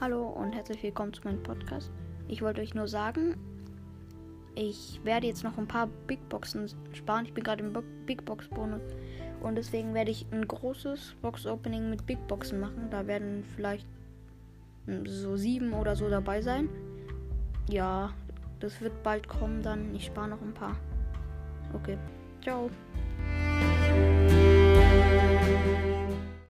Hallo und herzlich willkommen zu meinem Podcast. Ich wollte euch nur sagen, ich werde jetzt noch ein paar Big Boxen sparen. Ich bin gerade im Big Box Bonus und deswegen werde ich ein großes Box Opening mit Big Boxen machen. Da werden vielleicht hm, so sieben oder so dabei sein. Ja, das wird bald kommen dann. Ich spare noch ein paar. Okay. Ciao.